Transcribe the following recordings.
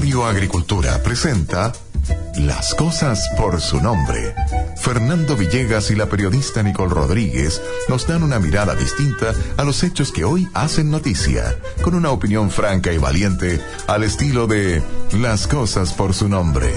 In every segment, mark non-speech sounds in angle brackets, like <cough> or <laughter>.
Radio Agricultura presenta Las cosas por su nombre. Fernando Villegas y la periodista Nicole Rodríguez nos dan una mirada distinta a los hechos que hoy hacen noticia, con una opinión franca y valiente al estilo de Las cosas por su nombre.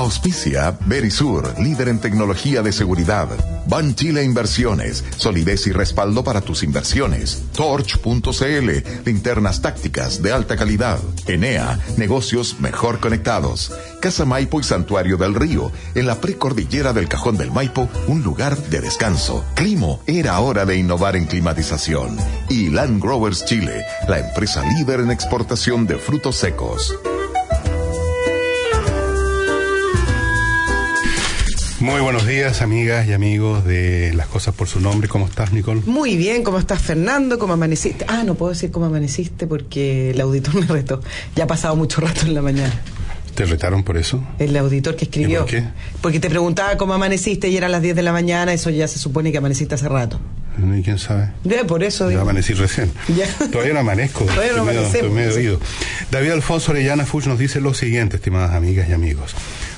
Auspicia Berisur, líder en tecnología de seguridad. Ban Chile Inversiones, solidez y respaldo para tus inversiones. Torch.cl, linternas tácticas de alta calidad. Enea, negocios mejor conectados. Casa Maipo y Santuario del Río, en la precordillera del Cajón del Maipo, un lugar de descanso. Climo, era hora de innovar en climatización. Y Land Growers Chile, la empresa líder en exportación de frutos secos. Muy buenos días, amigas y amigos de Las Cosas por su Nombre. ¿Cómo estás, Nicole? Muy bien, ¿cómo estás, Fernando? ¿Cómo amaneciste? Ah, no puedo decir cómo amaneciste porque el auditor me retó. Ya ha pasado mucho rato en la mañana. ¿Te retaron por eso? El auditor que escribió. ¿Y por qué? Porque te preguntaba cómo amaneciste y eran las 10 de la mañana, eso ya se supone que amaneciste hace rato. ¿Y quién sabe? Ya, por eso Yo digo. amanecí recién. Ya. Todavía no amanezco. Todavía no medio, amanecemos, estoy medio. David Alfonso Orellana Fuch nos dice lo siguiente, estimadas amigas y amigos.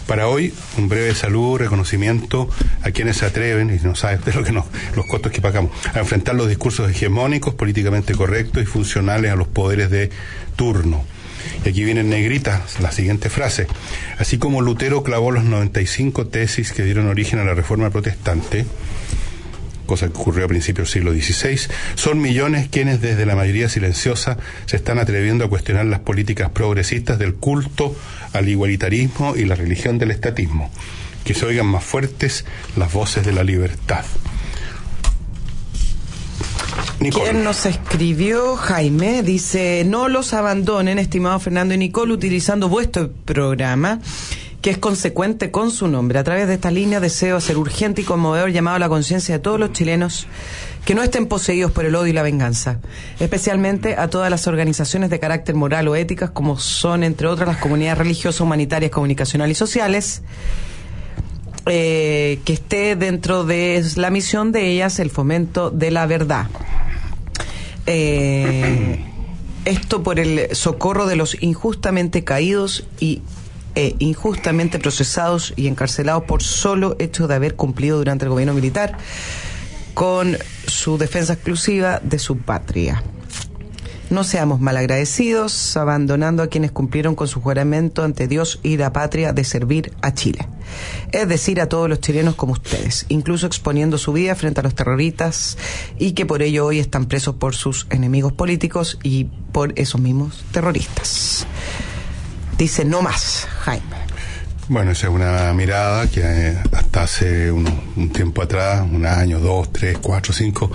Para hoy, un breve saludo, reconocimiento a quienes se atreven, y no sabe usted lo que nos, los costos que pagamos, a enfrentar los discursos hegemónicos, políticamente correctos y funcionales a los poderes de turno. Y aquí viene en negrita la siguiente frase. Así como Lutero clavó los 95 tesis que dieron origen a la reforma protestante, cosa que ocurrió a principios del siglo XVI, son millones quienes desde la mayoría silenciosa se están atreviendo a cuestionar las políticas progresistas del culto al igualitarismo y la religión del estatismo. Que se oigan más fuertes las voces de la libertad. ¿Quién nos escribió? Jaime dice, no los abandonen, estimado Fernando y Nicole, utilizando vuestro programa, que es consecuente con su nombre. A través de esta línea deseo hacer urgente y conmovedor llamado a la conciencia de todos los chilenos que no estén poseídos por el odio y la venganza, especialmente a todas las organizaciones de carácter moral o éticas, como son, entre otras, las comunidades religiosas, humanitarias, comunicacionales y sociales, eh, que esté dentro de la misión de ellas el fomento de la verdad. Eh, esto por el socorro de los injustamente caídos y eh, injustamente procesados y encarcelados por solo hecho de haber cumplido durante el gobierno militar con su defensa exclusiva de su patria. No seamos malagradecidos, abandonando a quienes cumplieron con su juramento ante Dios y la patria de servir a Chile. Es decir, a todos los chilenos como ustedes, incluso exponiendo su vida frente a los terroristas y que por ello hoy están presos por sus enemigos políticos y por esos mismos terroristas. Dice no más, Jaime. Bueno, esa es una mirada que eh, hasta hace un, un tiempo atrás, un año, dos, tres, cuatro, cinco,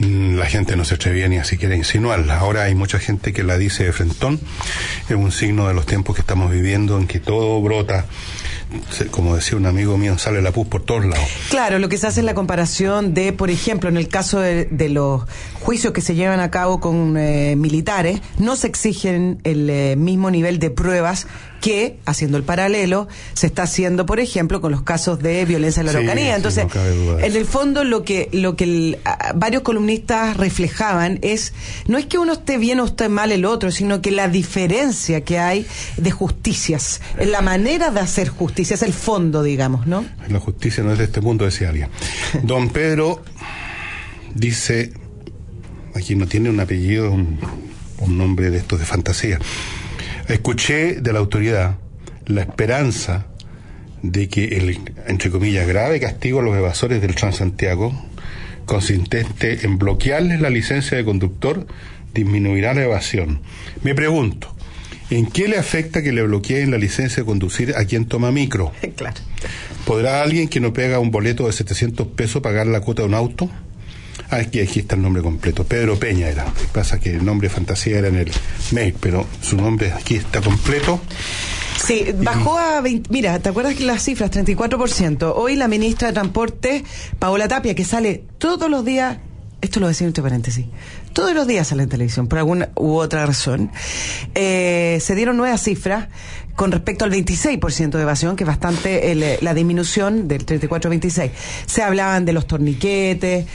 mm, la gente no se atrevía ni a siquiera a insinuarla. Ahora hay mucha gente que la dice de frentón. Es un signo de los tiempos que estamos viviendo en que todo brota. Como decía un amigo mío, sale la pus por todos lados. Claro, lo que se hace es la comparación de, por ejemplo, en el caso de, de los juicios que se llevan a cabo con eh, militares, no se exigen el eh, mismo nivel de pruebas que, haciendo el paralelo, se está haciendo, por ejemplo, con los casos de violencia en la Sí, Araucanía. sí, Entonces, no de en el fondo lo que lo que el- a- varios columnistas reflejaban es no es que uno esté bien o esté mal el otro, sino que la diferencia que hay de justicias, en la manera de hacer justicia, es el fondo, digamos, ¿no? La justicia no es de este mundo, decía alguien. <laughs> Don Pedro dice, aquí no tiene un apellido, un, un nombre de estos de fantasía. Escuché de la autoridad la esperanza de que el, entre comillas, grave castigo a los evasores del Transantiago, consistente en bloquearles la licencia de conductor, disminuirá la evasión. Me pregunto, ¿en qué le afecta que le bloqueen la licencia de conducir a quien toma micro? <laughs> claro. ¿Podrá alguien que no pega un boleto de 700 pesos pagar la cuota de un auto? Ah, aquí, aquí está el nombre completo. Pedro Peña era. Pasa que el nombre de fantasía era en el mail, pero su nombre aquí está completo. Sí, bajó a 20. Mira, ¿te acuerdas que las cifras? 34%. Hoy la ministra de Transporte, Paola Tapia, que sale todos los días. Esto lo decía entre paréntesis. Todos los días sale en televisión, por alguna u otra razón. Eh, se dieron nuevas cifras con respecto al 26% de evasión, que es bastante el, eh, la disminución del 34 al 26. Se hablaban de los torniquetes.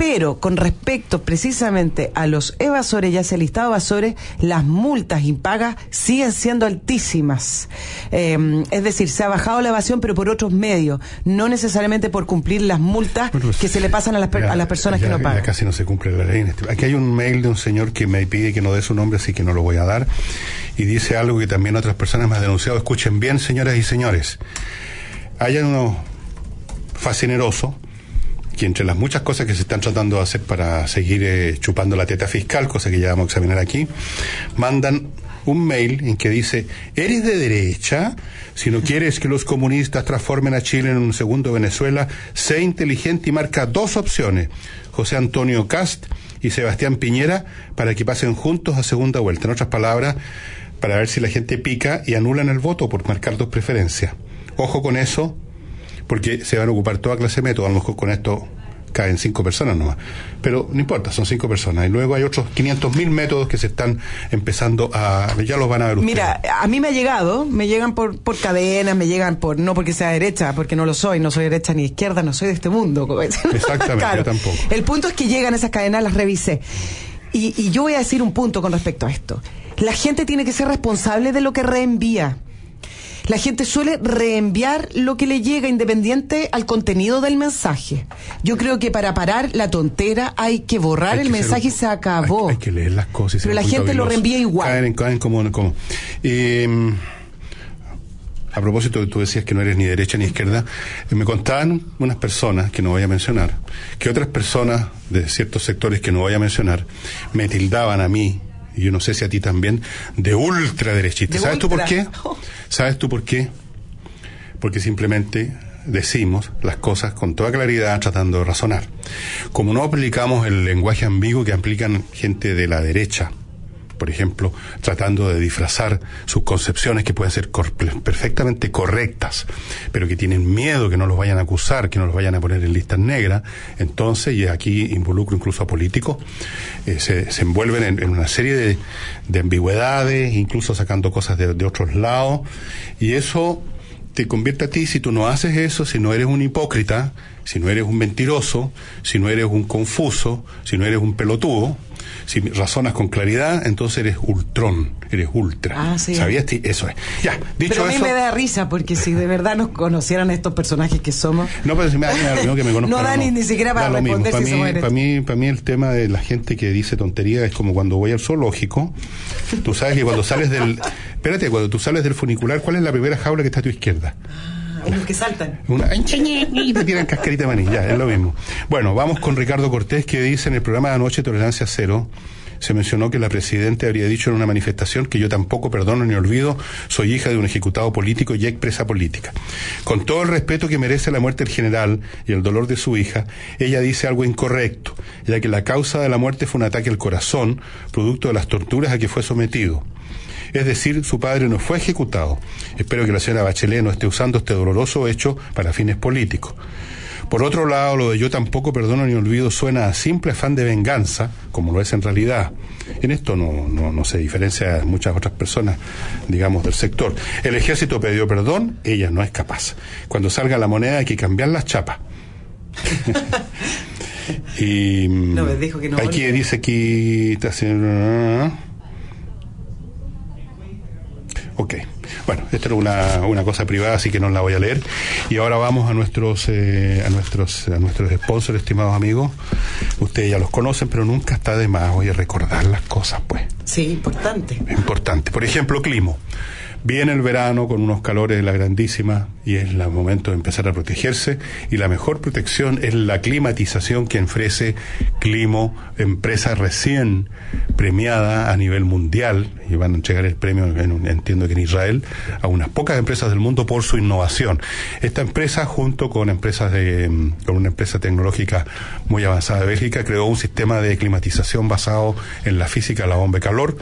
Pero con respecto precisamente a los evasores, ya sea el listado de evasores, las multas impagas siguen siendo altísimas. Eh, es decir, se ha bajado la evasión, pero por otros medios, no necesariamente por cumplir las multas Bueno, que se le pasan a las, per- ya- a las personas ya- que no ya pagan. casi no se cumple la ley. este- Aquí hay un mail de un señor que me pide que no dé su nombre, así que no lo voy a dar. Y dice algo que también otras personas me han denunciado. Escuchen bien, señoras y señores. Hay uno fascineroso que entre las muchas cosas que se están tratando de hacer para seguir eh, chupando la teta fiscal, cosa que ya vamos a examinar aquí, mandan un mail en que dice, ¿eres de derecha? Si no quieres que los comunistas transformen a Chile en un segundo Venezuela, sé inteligente y marca dos opciones, José Antonio Cast y Sebastián Piñera, para que pasen juntos a segunda vuelta. En otras palabras, para ver si la gente pica y anulan el voto por marcar dos preferencias. Ojo con eso, porque se van a ocupar toda clase de métodos. A lo mejor con esto caen cinco personas nomás. Pero no importa, son cinco personas. Y luego hay otros 500.000 métodos que se están empezando a... Ya los van a ver ustedes. Mira, a mí me ha llegado, me llegan por, por cadenas, me llegan por, no porque sea derecha, porque no lo soy, no soy derecha ni izquierda, no soy de este mundo. como dicen. <laughs> Exactamente, yo tampoco. El punto es que llegan esas cadenas, las revisé. Y, y yo voy a decir un punto con respecto a esto. La gente tiene que ser responsable de lo que reenvía. La gente suele reenviar lo que le llega independiente al contenido del mensaje. Yo creo que para parar la tontera hay que borrar Hay el que mensaje y se acabó. Hay, hay que leer las cosas. y Pero la gente lo reenvía igual. Caen, caen como... como. Eh, a propósito, tú decías que no eres ni derecha ni izquierda. eh, Me contaban unas personas, que no voy a mencionar, que otras personas de ciertos sectores que no voy a mencionar, me tildaban a mí, y yo no sé si a ti también, de ultraderechista. De ¿Sabes tú por qué? <laughs> ¿Sabes tú por qué? Porque simplemente decimos las cosas con toda claridad tratando de razonar. Como no aplicamos el lenguaje ambiguo que aplican gente de la derecha, por ejemplo, tratando de disfrazar sus concepciones que pueden ser perfectamente correctas, pero que tienen miedo que no los vayan a acusar, que no los vayan a poner en listas negras, entonces, y aquí involucro incluso a políticos, eh, se, se envuelven en, en una serie de, de ambigüedades, incluso sacando cosas de, de otros lados, y eso te convierte a ti, si tú no haces eso, si no eres un hipócrita, si no eres un mentiroso, si no eres un confuso, si no eres un pelotudo, si razonas con claridad, entonces eres ultrón, eres ultra. Ah, sí. ¿Sabías? Eso es. Ya, dicho Pero a mí eso. me da risa porque si de verdad nos conocieran estos personajes que somos. No, pero si me da mismo que me conozcan <laughs> No da ni- ni siquiera para responder Para si mí, somos derechos. para mí, para mí el tema de la gente que dice tontería es como cuando voy al zoológico. Tú sabes que cuando sales del... Espérate, cuando tú sales del funicular, ¿cuál es la primera jaula que está a tu izquierda? Los que saltan. Una, y te tiran cascarita de maní, es lo mismo. Bueno, vamos con Ricardo Cortés que dice en el programa de anoche Tolerancia Cero. Se mencionó que la Presidenta habría dicho en una manifestación que yo tampoco perdono ni olvido, soy hija de un ejecutado político y expresa política. Con todo el respeto que merece la muerte del general y el dolor de su hija, ella dice algo incorrecto, ya que la causa de la muerte fue un ataque al corazón, producto de las torturas a que fue sometido. Es decir, su padre no fue ejecutado. Espero que la señora Bachelet no esté usando este doloroso hecho para fines políticos. Por otro lado, lo de yo tampoco perdono ni olvido suena a simple afán de venganza, como lo es en realidad. En esto no, no, no se diferencia de muchas otras personas, digamos, del sector. El ejército pidió perdón, ella no es capaz. Cuando salga la moneda hay que cambiar las chapas. <laughs> y No, me dijo que no aquí dice aquí está haciendo Ok. Bueno, esto era una, una cosa privada, así que no la voy a leer. Y ahora vamos a nuestros, eh, a nuestros, a nuestros sponsors, estimados amigos. Ustedes ya los conocen, pero nunca está de más, oye, recordar las cosas, pues. Sí, importante. Importante. Por ejemplo, clima. Viene el verano con unos calores de la grandísima y es el momento de empezar a protegerse y la mejor protección es la climatización que ofrece Climo, empresa recién premiada a nivel mundial y van a entregar el premio, en entiendo que en Israel, a unas pocas empresas del mundo por su innovación. Esta empresa, junto con empresas de, mm, con una empresa tecnológica muy avanzada de Bélgica, creó un sistema de climatización basado en la física la bomba de calor.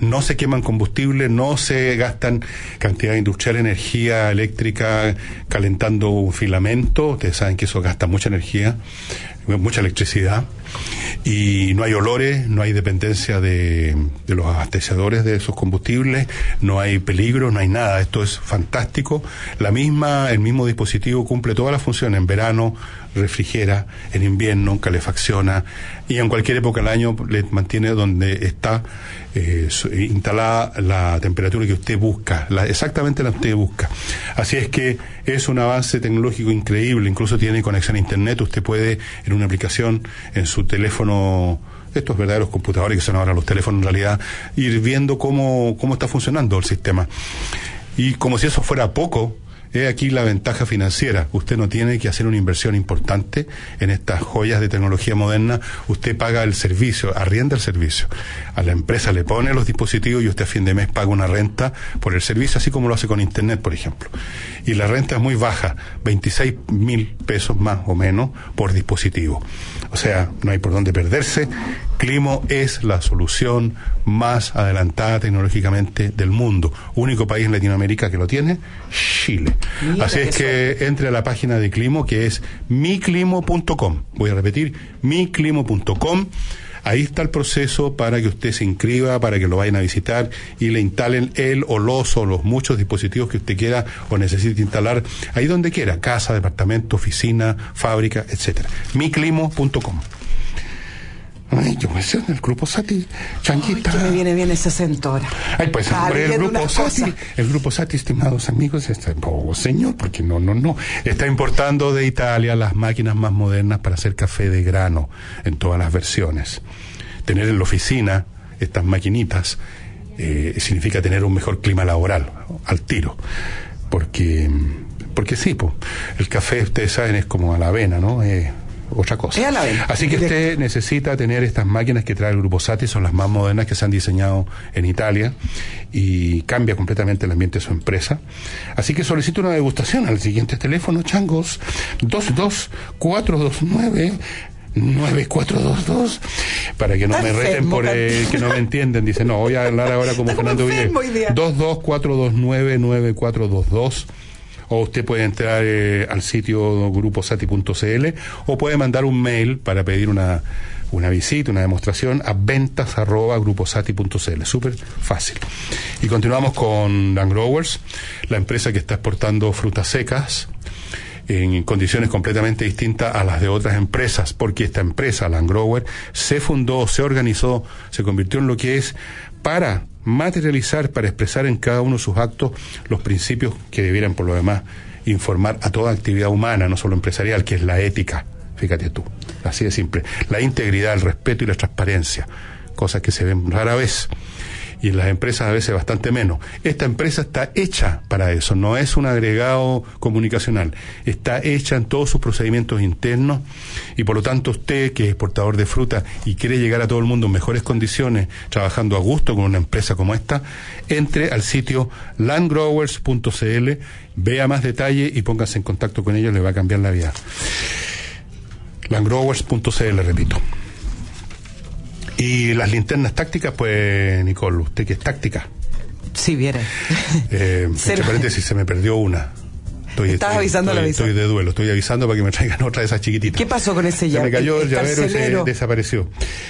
No se queman combustible, no se gastan cantidad industrial energía eléctrica calentando un filamento. Ustedes saben que eso gasta mucha energía, mucha electricidad. Y no hay olores, no hay dependencia de, de los abastecedores de esos combustibles, no hay peligro, no hay nada. Esto es fantástico. La misma, el mismo dispositivo cumple todas las funciones en verano, refrigera en invierno, calefacciona y en cualquier época del año le mantiene donde está eh, instalada la temperatura que usted busca, exactamente la que usted busca. Así es que es un avance tecnológico increíble, incluso tiene conexión a internet, usted puede en una aplicación en su teléfono estos verdaderos computadores que son ahora los teléfonos en realidad, ir viendo cómo, cómo está funcionando el sistema. Y como si eso fuera poco, He aquí la ventaja financiera. Usted no tiene que hacer una inversión importante en estas joyas de tecnología moderna. Usted paga el servicio, arrienda el servicio. A la empresa le pone los dispositivos y usted a fin de mes paga una renta por el servicio, así como lo hace con Internet, por ejemplo. Y la renta es muy baja, 26 mil pesos más o menos por dispositivo. O sea, no hay por dónde perderse. Climo es la solución más adelantada tecnológicamente del mundo. Único país en Latinoamérica que lo tiene, Chile. Así es que entre a la página de Climo que es miclimo.com. Voy a repetir, miclimo.com. Ahí está el proceso para que usted se inscriba, para que lo vayan a visitar y le instalen el o los o los muchos dispositivos que usted quiera o necesite instalar ahí donde quiera, casa, departamento, oficina, fábrica, etcétera. miclimo.com. Ay, yo me sé el grupo Sati, changuita. Ay, que me viene bien ese acento ahora. Ay, pues hombre, el grupo Sati, el grupo Sati, estimados amigos, está, oh, señor, porque no, no, no, está importando de Italia las máquinas más modernas para hacer café de grano en todas las versiones. Tener en la oficina estas maquinitas eh, significa tener un mejor clima laboral, al tiro, porque, porque sí, po, el café, ustedes saben, es como a la avena, ¿no? Eh, otra cosa. Así que usted necesita tener estas máquinas que trae el Grupo Sati, son las más modernas que se han diseñado en Italia y cambia completamente el ambiente de su empresa. Así que solicito una degustación al siguiente teléfono, changos, 22429 9422 para que no me reten por el, que no me entienden. Dice, no, voy a hablar ahora como Fernando Villegas. 224299422 o usted puede entrar eh, al sitio gruposati.cl o puede mandar un mail para pedir una, una visita, una demostración a ventas arroba gruposati.cl. Súper fácil. Y continuamos con Land Growers, la empresa que está exportando frutas secas en condiciones completamente distintas a las de otras empresas, porque esta empresa, Land Grower, se fundó, se organizó, se convirtió en lo que es para materializar, para expresar en cada uno de sus actos los principios que debieran, por lo demás, informar a toda actividad humana, no solo empresarial, que es la ética, fíjate tú, así de simple, la integridad, el respeto y la transparencia, cosas que se ven rara vez y en las empresas a veces bastante menos. Esta empresa está hecha para eso, no es un agregado comunicacional, está hecha en todos sus procedimientos internos y por lo tanto usted que es exportador de fruta y quiere llegar a todo el mundo en mejores condiciones, trabajando a gusto con una empresa como esta, entre al sitio landgrowers.cl, vea más detalle y póngase en contacto con ellos, le va a cambiar la vida. landgrowers.cl, repito. Y las linternas tácticas, pues, Nicole, usted que es táctica. Si viera. Eh, <laughs> entre paréntesis, se me perdió una. Estoy, Estás avisando estoy, estoy de duelo, estoy avisando para que me traigan otra de esas chiquititas. ¿Qué pasó con ese llavero? Se me cayó el, llavero y se desapareció.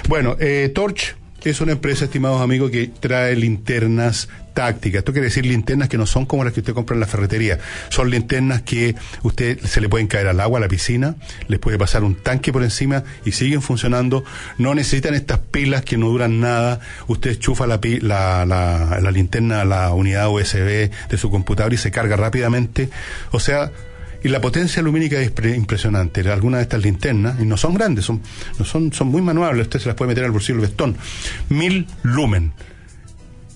Bueno, eh, Torch es una empresa, estimados amigos, que trae linternas tácticas. Esto quiere decir linternas que no son como las que usted compra en la ferretería. Son linternas que usted se le pueden caer al agua, a la piscina, les puede pasar un tanque por encima y siguen funcionando. No necesitan estas pilas que no duran nada. Usted chufa la, la, la, la linterna a la unidad USB de su computador y se carga rápidamente. O sea, y la potencia lumínica es impresionante. Algunas de estas linternas, y no son grandes, son, no son, son muy manuables, usted se las puede meter al bolsillo del vestón. Mil lumen.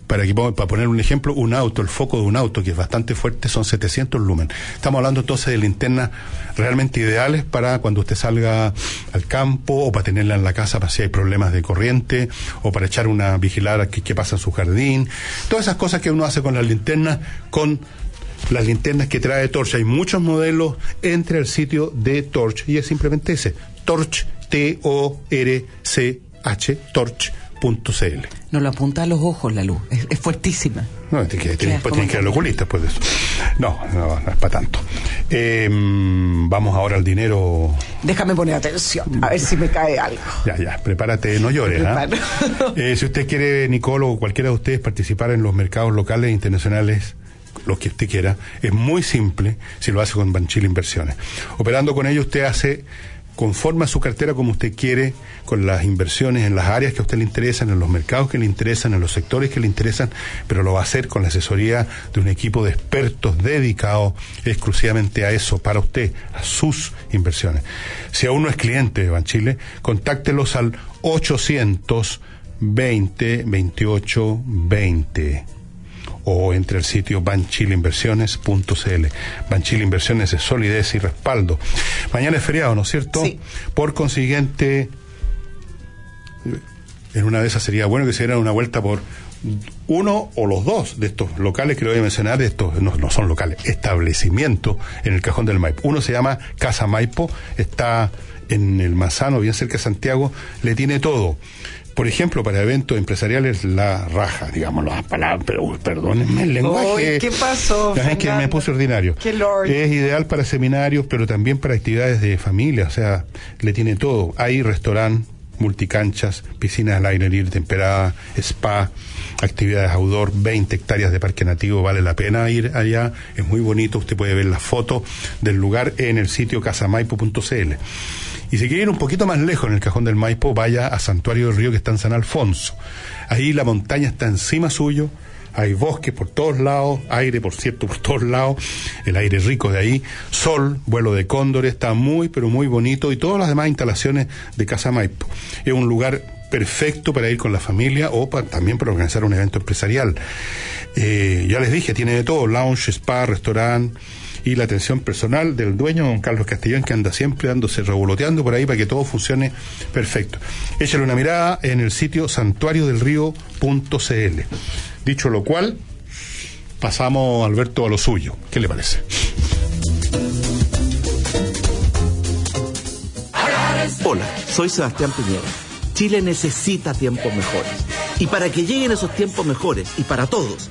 Para, que, para poner un ejemplo, un auto, el foco de un auto, que es bastante fuerte, son 700 lumen. Estamos hablando entonces de linternas realmente ideales para cuando usted salga al campo o para tenerla en la casa para si hay problemas de corriente o para echar una vigilada que, que pasa en su jardín. Todas esas cosas que uno hace con las linternas, con las linternas que trae Torch. Hay muchos modelos. Entre al sitio de Torch y es simplemente ese. Torch, T-O-R-C-H, Torch.cl. No lo apunta a los ojos la luz, es, fuertísima. No, tiene que, tiene, que ir al oculista después de eso. No, no, es para tanto. Em, vamos ahora al dinero. Déjame poner atención, a ver si me cae algo. Ya, ya, prepárate, no llores. ¿ah? eh, si usted quiere, Nicolo, o cualquiera de ustedes, participar en los mercados locales e internacionales los que usted quiera. Es muy simple si lo hace con Banchile Inversiones. Operando con ellos usted hace conforma su cartera como usted quiere, con las inversiones en las áreas que a usted le interesan, en los mercados que le interesan, en los sectores que le interesan, pero lo va a hacer con la asesoría de un equipo de expertos dedicados exclusivamente a eso, para usted, a sus inversiones. Si aún no es cliente de Banchile, contáctelos al 820 28 20 o entre el sitio banchileinversiones.cl. Banchile Inversiones es solidez y respaldo. Mañana es feriado, ¿no es cierto? Sí. Por consiguiente, en una de esas sería bueno que se diera una vuelta por uno o los dos de estos locales que le voy a mencionar, estos no, no son locales, establecimientos en el cajón del Maipo. Uno se llama Casa Maipo, está en el Manzano, bien cerca de Santiago, le tiene todo. Por ejemplo, para eventos empresariales, la raja, digamos, las palabras, pero perdónenme el lenguaje. ¿qué pasó, Es que me puse ordinario. Qué lord. Es ideal para seminarios, pero también para actividades de familia, o sea, le tiene todo. Hay restaurante, multicanchas, piscinas al aire libre temperada, spa, actividades outdoor, 20 hectáreas de parque nativo, vale la pena ir allá, es muy bonito, usted puede ver las fotos del lugar en el sitio casamaipo.cl. Y si quiere ir un poquito más lejos en el cajón del Maipo, vaya a Santuario del Río que está en San Alfonso. Ahí la montaña está encima suyo, hay bosque por todos lados, aire, por cierto, por todos lados, el aire rico de ahí, sol, vuelo de cóndores, está muy, pero muy bonito y todas las demás instalaciones de Casa Maipo. Es un lugar perfecto para ir con la familia o pa- también para organizar un evento empresarial. Eh, ya les dije, tiene de todo, lounge, spa, restaurante y la atención personal del dueño, don Carlos Castellón, que anda siempre dándose revoloteando por ahí para que todo funcione perfecto. Échale una mirada en el sitio santuariodelrío.cl. Dicho lo cual, pasamos, Alberto, a lo suyo. ¿Qué le parece? Hola, soy Sebastián Piñera. Chile necesita tiempos mejores. Y para que lleguen esos tiempos mejores, y para todos,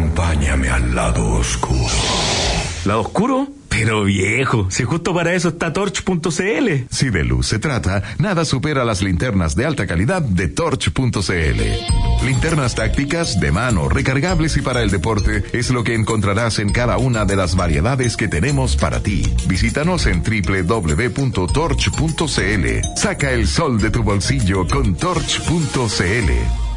acompáñame al lado oscuro. ¿Lado oscuro? Pero viejo, si justo para eso está torch.cl. Si de luz se trata, nada supera las linternas de alta calidad de Torch.cl. Linternas tácticas, de mano, recargables y para el deporte es lo que encontrarás en cada una de las variedades que tenemos para ti. Visítanos en www.torch.cl. Saca el sol de tu bolsillo con Torch.cl.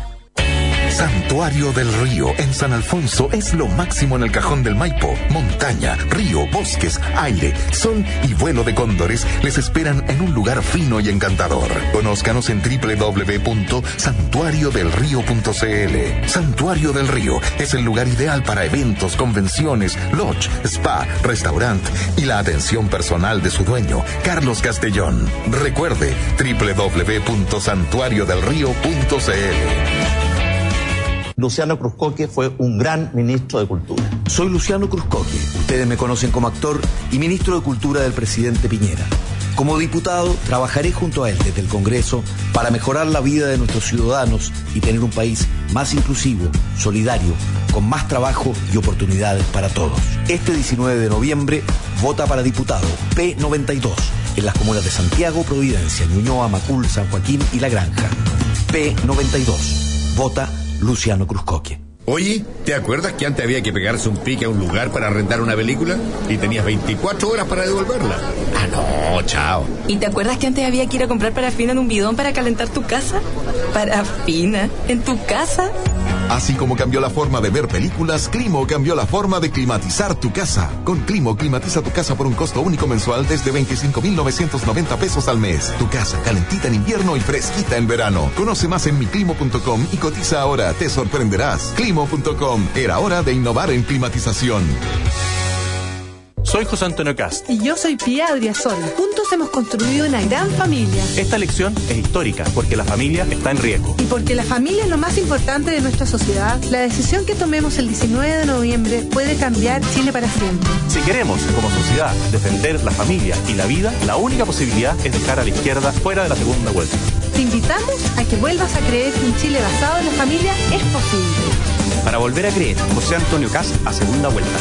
Santuario del Río en San Alfonso es lo máximo en el cajón del Maipo. Montaña, río, bosques, aire, sol y vuelo de cóndores les esperan en un lugar fino y encantador. Conózcanos en www.santuariodelrío.cl. Santuario del Río es el lugar ideal para eventos, convenciones, lodge, spa, restaurante y la atención personal de su dueño, Carlos Castellón. Recuerde www.santuariodelrío.cl. Luciano Cruzcoque fue un gran ministro de Cultura. Soy Luciano Cruzcoque. Ustedes me conocen como actor y ministro de Cultura del presidente Piñera. Como diputado, trabajaré junto a él desde el Congreso para mejorar la vida de nuestros ciudadanos y tener un país más inclusivo, solidario, con más trabajo y oportunidades para todos. Este 19 de noviembre, vota para diputado P92 en las comunas de Santiago, Providencia, Ñuñoa, Macul, San Joaquín y La Granja. P92. Vota Luciano Cruzcoque. Oye, ¿te acuerdas que antes había que pegarse un pique a un lugar para rentar una película? Y tenías 24 horas para devolverla. Ah, no, chao. ¿Y te acuerdas que antes había que ir a comprar parafina en un bidón para calentar tu casa? ¿Parafina? ¿En tu casa? Así como cambió la forma de ver películas, Climo cambió la forma de climatizar tu casa. Con Climo, climatiza tu casa por un costo único mensual desde 25,990 pesos al mes. Tu casa calentita en invierno y fresquita en verano. Conoce más en miclimo.com y cotiza ahora. Te sorprenderás. Climo.com. Era hora de innovar en climatización. Soy José Antonio Cast. Y yo soy Pía Adriasol. Juntos hemos construido una gran familia. Esta elección es histórica porque la familia está en riesgo. Y porque la familia es lo más importante de nuestra sociedad, la decisión que tomemos el 19 de noviembre puede cambiar Chile para siempre. Si queremos, como sociedad, defender la familia y la vida, la única posibilidad es dejar a la izquierda fuera de la segunda vuelta. Te invitamos a que vuelvas a creer que un Chile basado en la familia es posible. Para volver a creer, José Antonio Cast a segunda vuelta.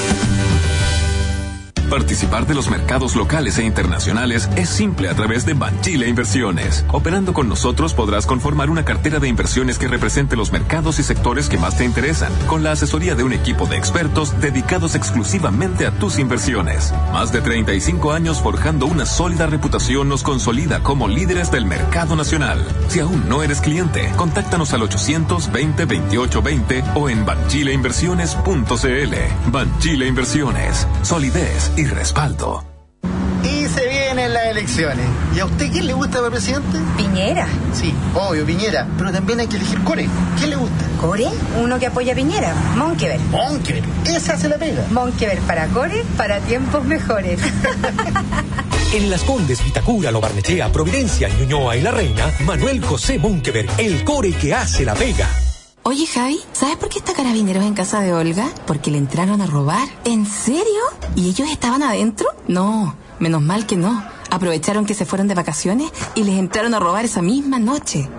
Participar de los mercados locales e internacionales es simple a través de Banchile Inversiones. Operando con nosotros podrás conformar una cartera de inversiones que represente los mercados y sectores que más te interesan, con la asesoría de un equipo de expertos dedicados exclusivamente a tus inversiones. Más de 35 años forjando una sólida reputación nos consolida como líderes del mercado nacional. Si aún no eres cliente, contáctanos al 820 2820 o en banchileinversiones.cl. Banchile Inversiones. Solidez y respaldo. Y se vienen las elecciones. ¿Y a usted quién le gusta para presidente? Piñera. Sí, obvio, Piñera. Pero también hay que elegir Core. ¿Quién le gusta? ¿Core? Uno que apoya a Piñera. Monkever. Monkever. Esa se la pega. Monkever para Core, para tiempos mejores. <laughs> En Las Condes, Vitacura, Lo Barnechea, Providencia, Ñuñoa y La Reina, Manuel José Monkever, el core que hace la pega. Oye, Javi, ¿sabes por qué está carabineros en casa de Olga? Porque le entraron a robar. ¿En serio? ¿Y ellos estaban adentro? No, menos mal que no. Aprovecharon que se fueron de vacaciones y les entraron a robar esa misma noche.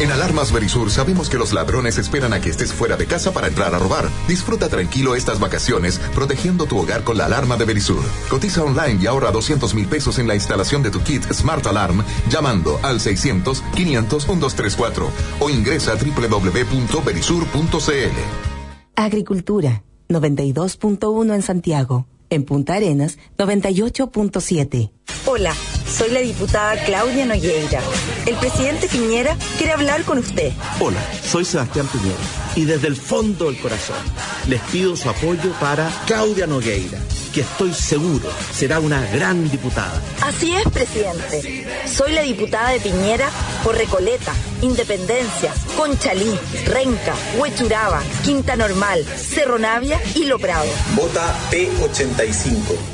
En Alarmas Verisur sabemos que los ladrones esperan a que estés fuera de casa para entrar a robar. Disfruta tranquilo estas vacaciones protegiendo tu hogar con la alarma de Verisur. Cotiza online y ahorra 200 mil pesos en la instalación de tu kit Smart Alarm llamando al 600 500 1234 o ingresa a www.verisur.cl. Agricultura 92.1 en Santiago. En Punta Arenas 98.7. Hola, soy la diputada Claudia Nogueira. El presidente Piñera quiere hablar con usted. Hola, soy Sebastián Piñera y desde el fondo del corazón les pido su apoyo para Claudia Nogueira, que estoy seguro será una gran diputada. Así es, presidente. Soy la diputada de Piñera por Recoleta, Independencia, Conchalí, Renca, Huechuraba, Quinta Normal, Cerro Navia y Lo Prado. Vota P85.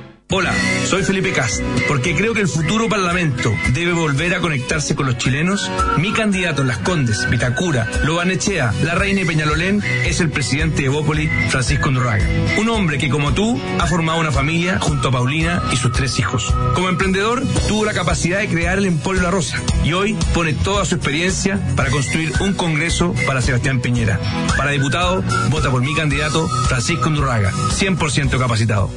Hola, soy Felipe Cast. Porque creo que el futuro Parlamento debe volver a conectarse con los chilenos. Mi candidato en Las Condes, Vitacura, Lobanechea, La Reina y Peñalolén es el presidente de Bópoli, Francisco Andorraga. Un hombre que, como tú, ha formado una familia junto a Paulina y sus tres hijos. Como emprendedor, tuvo la capacidad de crear el Emporio La Rosa y hoy pone toda su experiencia para construir un congreso para Sebastián Piñera. Para diputado, vota por mi candidato, Francisco Andorraga, 100% capacitado.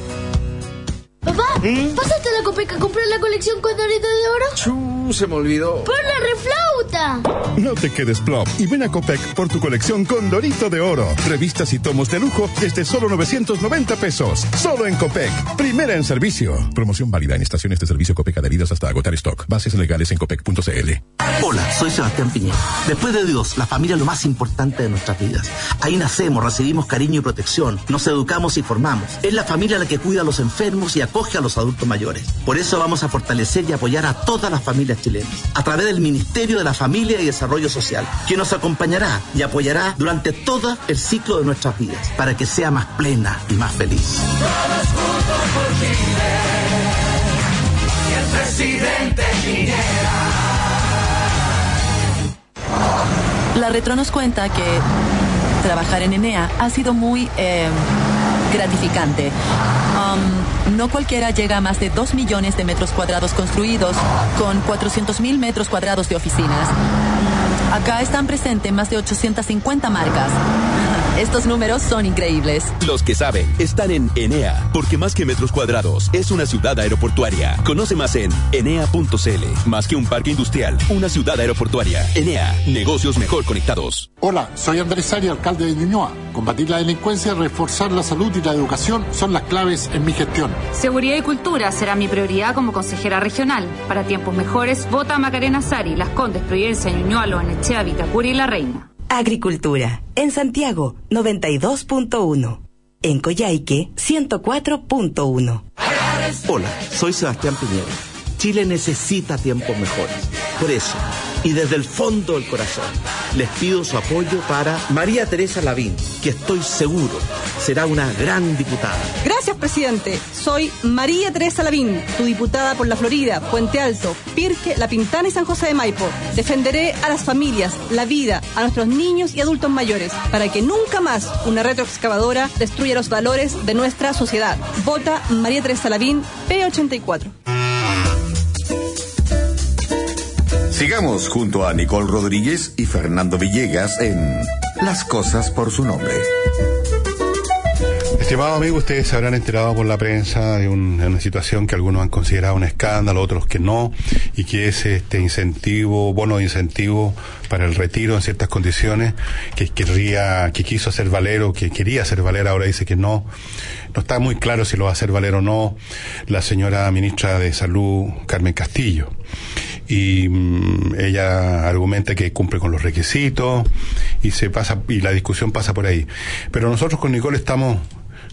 ¿Pasaste la Copeca a comprar la colección Condorito de Oro? Chú, se me olvidó. ¡Por la No te quedes plop y ven a Copec por tu colección Condorito de Oro. Revistas y tomos de lujo desde solo 990 pesos. Solo en Copec. Primera en servicio. Promoción válida en estaciones de servicio Copec adheridas hasta agotar stock. Bases legales en copec.cl. Hola, soy Sebastián Piñera. Después de Dios, la familia es lo más importante de nuestras vidas. Ahí nacemos, recibimos cariño y protección, nos educamos y formamos. Es la familia la que cuida a los enfermos y acoge a los adultos mayores. Por eso vamos a fortalecer y apoyar a todas las familias chilenas a través del Ministerio de la Familia y Desarrollo Social, que nos acompañará y apoyará durante todo el ciclo de nuestras vidas para que sea más plena y más feliz. Todos juntos por Chile. Y el presidente La Retro nos cuenta que trabajar en Enea ha sido muy eh, gratificante. No cualquiera llega a más de 2 millones de metros cuadrados construidos con 400 mil metros cuadrados de oficinas. Acá están presentes más de 850 marcas. Estos números son increíbles. Los que saben están en Enea, porque más que metros cuadrados es una ciudad aeroportuaria. Conoce más en enea.cl. Más que un parque industrial, una ciudad aeroportuaria. Enea, negocios mejor conectados. Hola, soy Andrés Ari, alcalde de Ñuñoa. Combatir la delincuencia, reforzar la salud y la educación son las claves en mi gestión. Seguridad y cultura será mi prioridad como consejera regional. Para tiempos mejores, vota Macarena Sari, Las Condes, Providencia, Ñuñoa, Loanechea, Vitacura y La Reina. Agricultura. En Santiago, 92.1. En Coyhaique, 104.1. Hola, soy Sebastián Piñera. Chile necesita tiempos mejores. Por eso, y desde el fondo del corazón, les pido su apoyo para María Teresa Lavín, que estoy seguro será una gran diputada. Gracias, presidente. Soy María Teresa Lavín, tu diputada por la Florida, Puente Alto, Pirque, La Pintana y San José de Maipo. Defenderé a las familias, la vida, a nuestros niños y adultos mayores, para que nunca más una retroexcavadora destruya los valores de nuestra sociedad. Vota María Teresa Lavín, P84. Sigamos junto a Nicole Rodríguez y Fernando Villegas en Las cosas por su nombre. Estimado amigo, ustedes se habrán enterado por la prensa de, un- de una situación que algunos han considerado un escándalo, otros que no, y que es este incentivo, bono de incentivo para el retiro en ciertas condiciones, que querría, que quiso hacer valer o que quería hacer valer, ahora dice que no. No está muy claro si lo va a hacer valer o no la señora ministra de Salud, Carmen Castillo. Y mm, ella argumenta que cumple con los requisitos y se pasa y la discusión pasa por ahí. Pero nosotros con Nicole estamos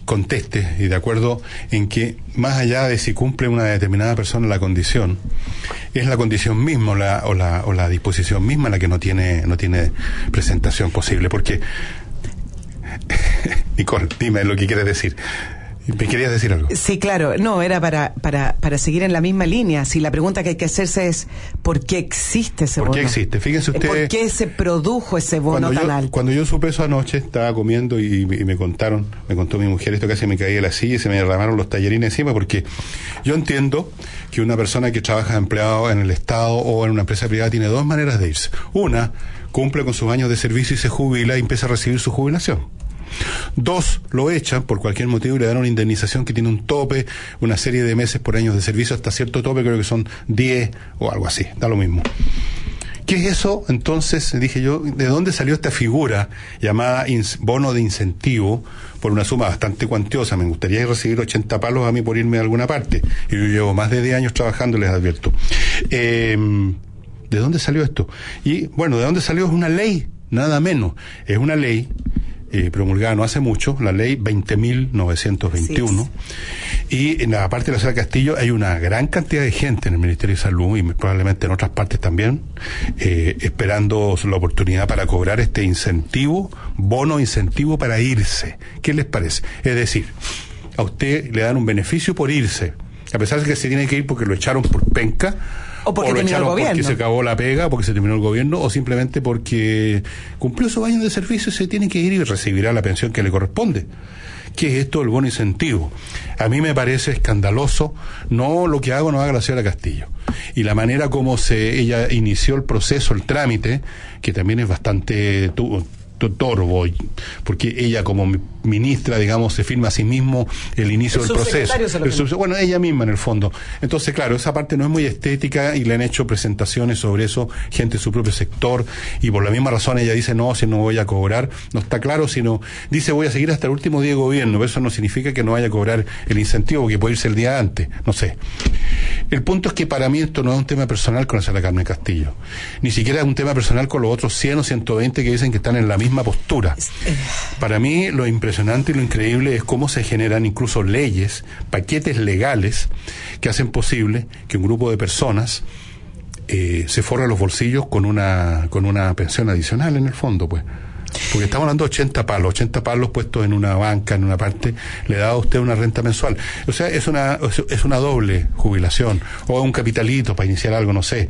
conteste y de acuerdo en que más allá de si cumple una determinada persona la condición, es la condición misma o la, o la, o la disposición misma la que no tiene, no tiene presentación posible. Porque, <laughs> Nicole, dime lo que quieres decir. ¿Me querías decir algo? Sí, claro. No, era para, para, para seguir en la misma línea. Si la pregunta que hay que hacerse es ¿por qué existe ese ¿Por bono? qué existe? Fíjense ustedes- ¿Por qué se produjo ese bono tan yo, alto? Cuando yo supe eso anoche, estaba comiendo y, y me contaron, me contó mi mujer, esto casi me caí de la silla y se me derramaron los tallarines encima, porque yo entiendo que una persona que trabaja empleado en el Estado o en una empresa privada tiene dos maneras de irse. Una, cumple con sus años de servicio y se jubila y empieza a recibir su jubilación. Dos, lo echan por cualquier motivo y le dan una indemnización que tiene un tope, una serie de meses por años de servicio hasta cierto tope, creo que son 10 o algo así, da lo mismo. ¿Qué es eso? Entonces dije yo, ¿de dónde salió esta figura llamada bono de incentivo por una suma bastante cuantiosa? Me gustaría recibir 80 palos a mí por irme a alguna parte. Y yo llevo más de 10 años trabajando, les advierto. Eh, ¿De dónde salió esto? Y bueno, ¿de dónde salió? Es una ley, nada menos. Es una ley eh, promulgada no hace mucho, la ley 20.921. Y en la parte de la ciudad de Castillo hay una gran cantidad de gente en el Ministerio de Salud y probablemente en otras partes también, eh, esperando la oportunidad para cobrar este incentivo, bono incentivo para irse. ¿Qué les parece? Es decir, a usted le dan un beneficio por irse, a pesar de que se tiene que ir porque lo echaron por penca. O porque terminó el echaron porque gobierno. se acabó la pega, porque se terminó el gobierno, o simplemente porque cumplió su año de servicio y se tiene que ir y recibirá la pensión que le corresponde. ¿Qué es esto del bono incentivo? A mí me parece escandaloso, no lo que hago no haga la señora Castillo. Y la manera como se ella inició el proceso, el trámite, que también es bastante tu- torvo, y- porque ella como mi- ministra, digamos, se firma a sí mismo el inicio El del proceso. El bueno, ella misma en el fondo. Entonces, claro, esa parte no es muy estética y le han hecho presentaciones sobre eso gente de su propio sector y por la misma razón ella dice, no, si no voy a cobrar, no está claro, sino dice voy a seguir hasta el último día de gobierno, pero eso no significa que no vaya a cobrar el incentivo, porque puede irse el día antes, no sé. El punto es que para mí esto no es un tema personal con la Carmen Castillo, ni siquiera es un tema personal con los otros 100 o 120 que dicen que están en la misma postura. Para mí lo impresionante y lo increíble es cómo se generan incluso leyes, paquetes legales que hacen posible que un grupo de personas eh, se forre los bolsillos con una, con una pensión adicional en el fondo, pues. Porque estamos hablando de 80 palos, 80 palos puestos en una banca, en una parte, le da a usted una renta mensual. O sea, es una, es una doble jubilación, o un capitalito para iniciar algo, no sé.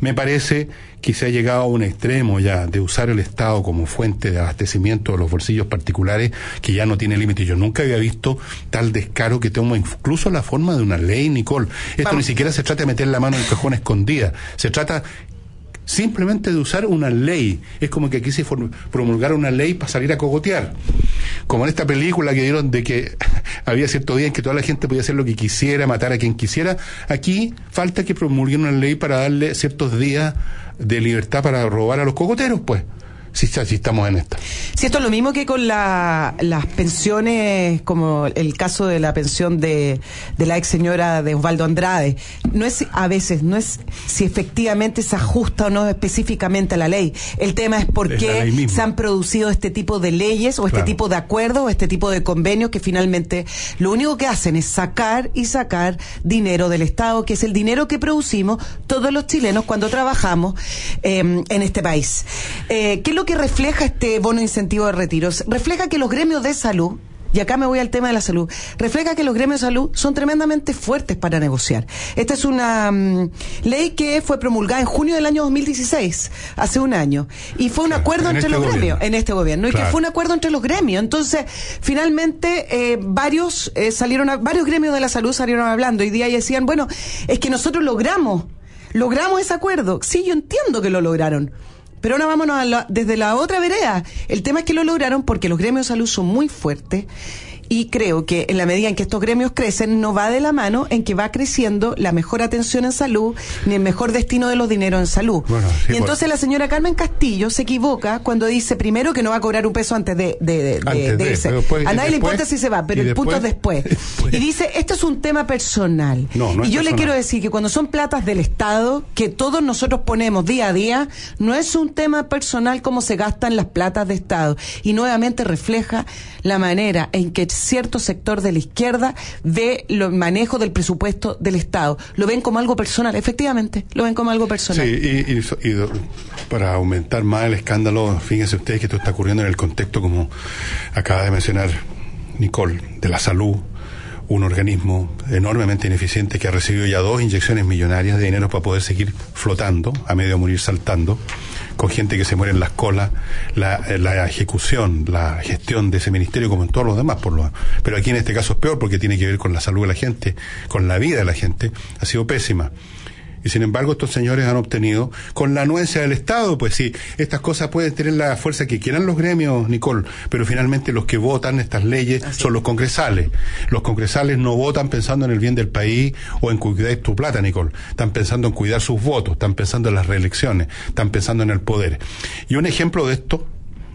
Me parece que se ha llegado a un extremo ya de usar el Estado como fuente de abastecimiento de los bolsillos particulares que ya no tiene límite. Yo nunca había visto tal descaro que toma incluso la forma de una ley, Nicole. Esto ni siquiera se trata de meter la mano en el cajón escondida. Se trata simplemente de usar una ley. Es como que aquí se promulgara una ley para salir a cogotear. Como en esta película que dieron de que <laughs> había cierto día en que toda la gente podía hacer lo que quisiera, matar a quien quisiera. Aquí falta que promulguen una ley para darle ciertos días de libertad para robar a los cogoteros, pues. Si, si estamos en esta. Si esto es lo mismo que con la- las pensiones, como el caso de la pensión de, de la ex señora de Osvaldo Andrade, no es a veces, no es si efectivamente se ajusta o no específicamente a la ley. El tema es por Es qué se han producido este tipo de leyes o este tipo de acuerdos o este tipo de convenios que finalmente lo único que hacen es sacar y sacar dinero del Estado, que es el dinero que producimos todos los chilenos cuando trabajamos eh, en este país. Eh, ¿Qué lo que refleja este bono incentivo de retiros? Refleja que los gremios de salud y acá me voy al tema de la salud, refleja que los gremios de salud son tremendamente fuertes para negociar. Esta es una mm, ley que fue promulgada en junio del año 2016, hace un año, y fue un acuerdo en entre este los gobierno. gremios, en este gobierno, y que fue un acuerdo entre los gremios. Entonces, finalmente, eh, varios eh, salieron, a- varios gremios de la salud salieron hablando y día y decían, bueno, es que nosotros logramos, logramos ese acuerdo. Sí, yo entiendo que lo lograron. Pero ahora vámonos a la- desde la otra vereda. El tema es que lo lograron porque los gremios de salud son muy fuertes y creo que en la medida en que estos gremios crecen no va de la mano en que va creciendo la mejor atención en salud ni el mejor destino de los dineros en salud. Bueno, sí, y entonces la señora Carmen Castillo se equivoca cuando dice primero que no va a cobrar un peso antes de, de, de- Antes de irse. después- a nadie le importa si se va, pero el punto es <laughs> después. Y dice, esto es un tema personal. No, no y yo le quiero decir que cuando son platas del Estado, que todos nosotros ponemos día a día, no es un tema personal cómo se gastan las platas de Estado. Y nuevamente refleja la manera en que cierto sector de la izquierda ve el manejo del presupuesto del Estado. Lo ven como algo personal, efectivamente, lo ven como algo personal. Sí, y, y y para aumentar más el escándalo, fíjense ustedes que esto está ocurriendo en el contexto, como acaba de mencionar Nicole, de la salud, un organismo enormemente ineficiente que ha recibido ya dos inyecciones millonarias de dinero para poder seguir flotando, a medio de morir saltando, con gente que se muere en las colas, la, eh, la ejecución, la gestión de ese ministerio como en todos los demás, por lo pero aquí en este caso es peor porque tiene que ver con la salud de la gente, con la vida de la gente, ha sido pésima. Y sin embargo, estos señores han obtenido, con la anuencia del Estado, pues sí, estas cosas pueden tener la fuerza que quieran los gremios, Nicole, pero finalmente los que votan estas leyes son los congresales. Los congresales no votan pensando en el bien del país o en cuidar tu plata, Nicole. Están pensando en cuidar sus votos, están pensando en las reelecciones, están pensando en el poder. Y un ejemplo de esto,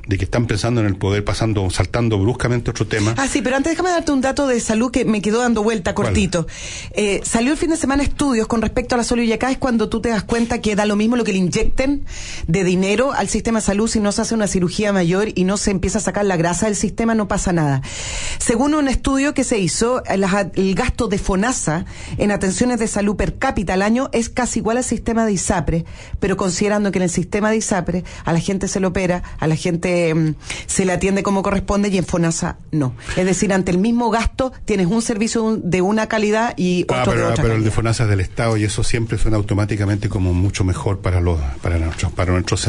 de que están pensando en el poder, pasando, saltando bruscamente otro tema. Ah, sí, pero antes déjame darte un dato de salud que me quedó dando vuelta cortito. Eh, salió el fin de semana estudios con respecto a la salud y acá es cuando tú te das cuenta que da lo mismo lo que le inyecten de dinero al sistema de salud si no se hace una cirugía mayor y no se empieza a sacar la grasa del sistema, no pasa nada. Según un estudio que se hizo, el, el gasto de FONASA en atenciones de salud per cápita al año es casi igual al sistema de ISAPRE, pero considerando que en el sistema de ISAPRE a la gente se le opera, a la gente mm, se le atiende como corresponde y en FONASA no. Es decir, ante el mismo gasto tienes un servicio de una calidad y otro Ah, de pero, otra pero el de. FONASA es del Estado y eso siempre suena automáticamente como mucho mejor para los para nuestros para nuestros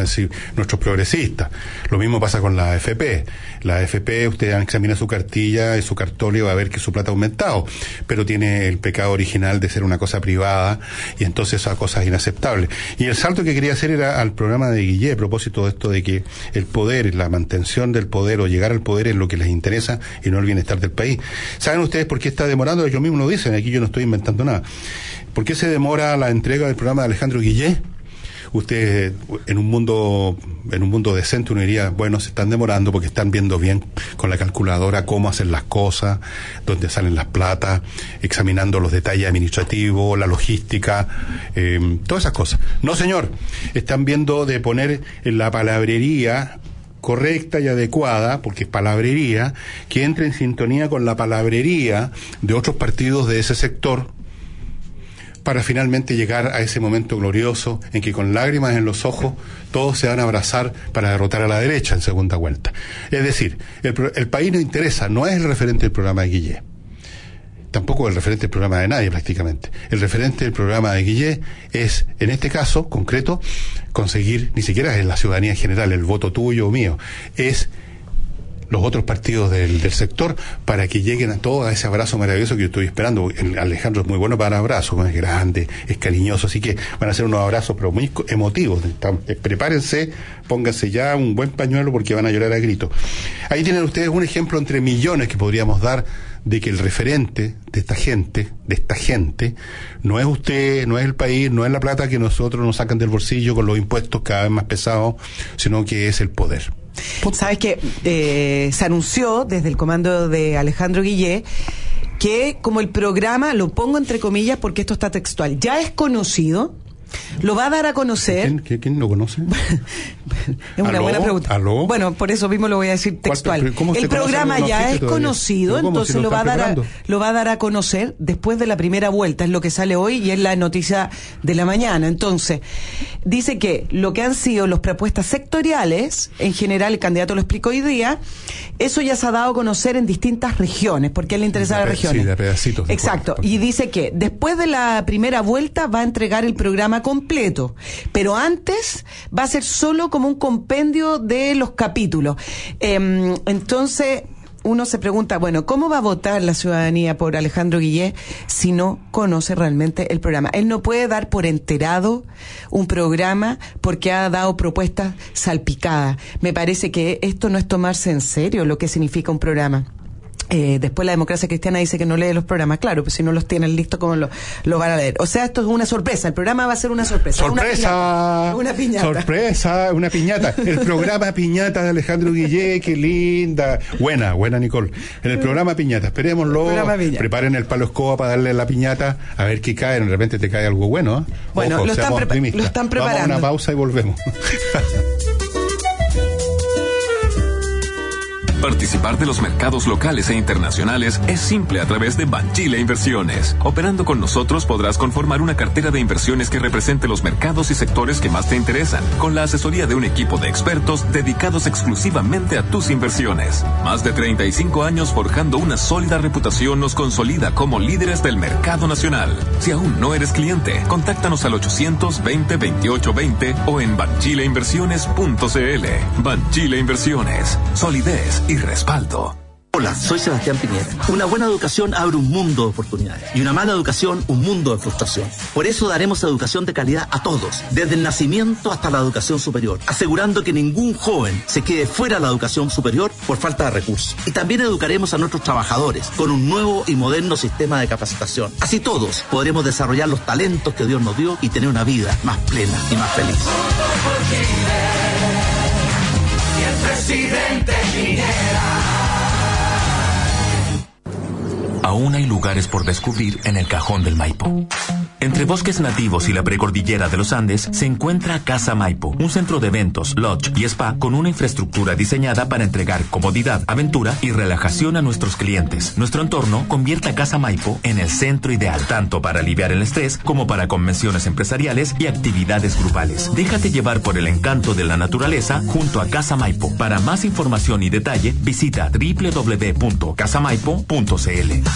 nuestros progresistas. Lo mismo pasa con la AFP. La AFP usted examina su cartilla y su cartolio va a ver que su plata ha aumentado, pero tiene el pecado original de ser una cosa privada y entonces esa cosa es inaceptable. Y el salto que quería hacer era al programa de Guillé a propósito de esto de que el poder, la mantención del poder o llegar al poder es lo que les interesa y no el bienestar del país. ¿Saben ustedes por qué está demorando? Ellos mismos lo dicen, aquí yo no estoy inventando nada. ¿Por qué se demora la entrega del programa de Alejandro Guillé? Usted en un mundo en un mundo decente uno diría, bueno, se están demorando porque están viendo bien con la calculadora cómo hacer las cosas, dónde salen las platas, examinando los detalles administrativos, la logística, eh, todas esas cosas. No, señor, están viendo de poner en la palabrería correcta y adecuada, porque es palabrería, que entre en sintonía con la palabrería de otros partidos de ese sector, para finalmente llegar a ese momento glorioso en que con lágrimas en los ojos todos se van a abrazar para derrotar a la derecha en segunda vuelta. Es decir, el, el país no interesa, no es el referente del programa de Guillé, tampoco el referente del programa de nadie prácticamente. El referente del programa de Guillé es, en este caso concreto, conseguir, ni siquiera es la ciudadanía en general, el voto tuyo o mío, es los otros partidos del, del sector para que lleguen a todo a ese abrazo maravilloso que yo estoy esperando. El Alejandro es muy bueno para abrazos, es grande, es cariñoso, así que van a ser unos abrazos pero muy emotivos. Prepárense, pónganse ya un buen pañuelo porque van a llorar a grito. Ahí tienen ustedes un ejemplo entre millones que podríamos dar de que el referente de esta gente, de esta gente, no es usted, no es el país, no es la plata que nosotros nos sacan del bolsillo con los impuestos cada vez más pesados, sino que es el poder. Sabes que eh, se anunció desde el comando de Alejandro Guillé que como el programa, lo pongo entre comillas porque esto está textual, ya es conocido, lo va a dar a conocer. ¿Quién, quién- quién lo conoce? <laughs> Es una ¿Aló? buena pregunta. ¿Aló? Bueno, por eso mismo lo voy a decir ¿Cuál- textual. El programa ya es todavía? conocido, ¿Pero cómo, entonces si lo lo va, a dar a, lo va a dar a conocer después de la primera vuelta, es lo que sale hoy y es la noticia de la mañana. Entonces, dice que lo que han sido las propuestas sectoriales, en general el candidato lo explicó hoy día, eso ya se ha dado a conocer en distintas regiones, porque a él le interesan las regiones. Sí, de pedacitos. Exacto. Y dice que después de la primera vuelta va a entregar el programa completo, pero antes va a ser solo como un compendio de los capítulos. Em, entonces, uno se pregunta, bueno, ¿cómo va a votar la ciudadanía por Alejandro Guillé si no conoce realmente el programa? Él no puede dar por enterado un programa porque ha dado propuestas salpicadas. Me parece que esto no es tomarse en serio lo que significa un programa. Eh, después la democracia cristiana dice que no lee los programas, claro, pues si no los tienen listos, ¿cómo lo, lo van a leer? O sea, esto es una sorpresa, el programa va a ser una sorpresa. Una ¡Sorpresa! piñata. Una piñata. ¡Sorpresa! Una piñata. El programa Piñata de Alejandro Guillé, qué linda. Buena, buena, Nicole. En el programa Piñata, esperémoslo. El programa Piñata. Preparen el palo escoba para darle la piñata, a ver qué cae. De repente te cae algo bueno. ¿eh? Bueno, Ojo, lo están lo están Vamos a preparando. una pausa y volvemos. <laughs> Participar de los mercados locales e internacionales es simple a través de Banchile Inversiones. Operando con nosotros podrás conformar una cartera de inversiones que represente los mercados y sectores que más te interesan, con la asesoría de un equipo de expertos dedicados exclusivamente a tus inversiones. Más de 35 años forjando una sólida reputación nos consolida como líderes del mercado nacional. Si aún no eres cliente, contáctanos al 820 2820 o en banchileinversiones.cl. Banchile Inversiones, solidez y respaldo. Hola, soy Sebastián Piñera. Una buena educación abre un mundo de oportunidades y una mala educación un mundo de frustración. Por eso daremos educación de calidad a todos, desde el nacimiento hasta la educación superior, asegurando que ningún joven se quede fuera de la educación superior por falta de recursos. Y también educaremos a nuestros trabajadores con un nuevo y moderno sistema de capacitación. Así todos podremos desarrollar los talentos que Dios nos dio y tener una vida más plena y más feliz. Presidente Piñera. Aún hay lugares por descubrir en el cajón del Maipo. Entre bosques nativos y la precordillera de los Andes se encuentra Casa Maipo, un centro de eventos, lodge y spa con una infraestructura diseñada para entregar comodidad, aventura y relajación a nuestros clientes. Nuestro entorno convierte a Casa Maipo en el centro ideal, tanto para aliviar el estrés como para convenciones empresariales y actividades grupales. Déjate llevar por el encanto de la naturaleza junto a Casa Maipo. Para más información y detalle, visita www.casamaipo.cl.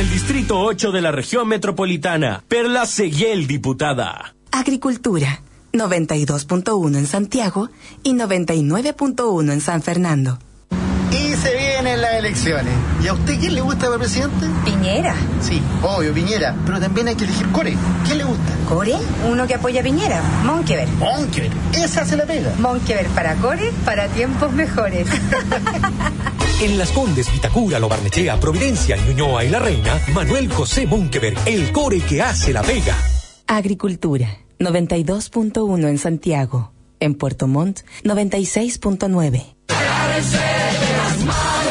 el distrito 8 de la región metropolitana, Perla Seguiel, diputada. Agricultura, 92.1 en Santiago y 99.1 en San Fernando. Y se vienen las elecciones. ¿Y a usted quién le gusta para presidente? Piñera. Sí, obvio, Piñera. Pero también hay que elegir Core. ¿Quién le gusta? ¿Core? Uno que apoya a Piñera. Monkever. Monkever. Esa se la pega. Monkever para Core, para tiempos mejores. <laughs> En Las Condes, Vitacura, Lo Barnechea, Providencia, Ñuñoa y La Reina, Manuel José Monkeberg, el core que hace la pega. Agricultura, 92.1 en Santiago. En Puerto Montt, 96.9.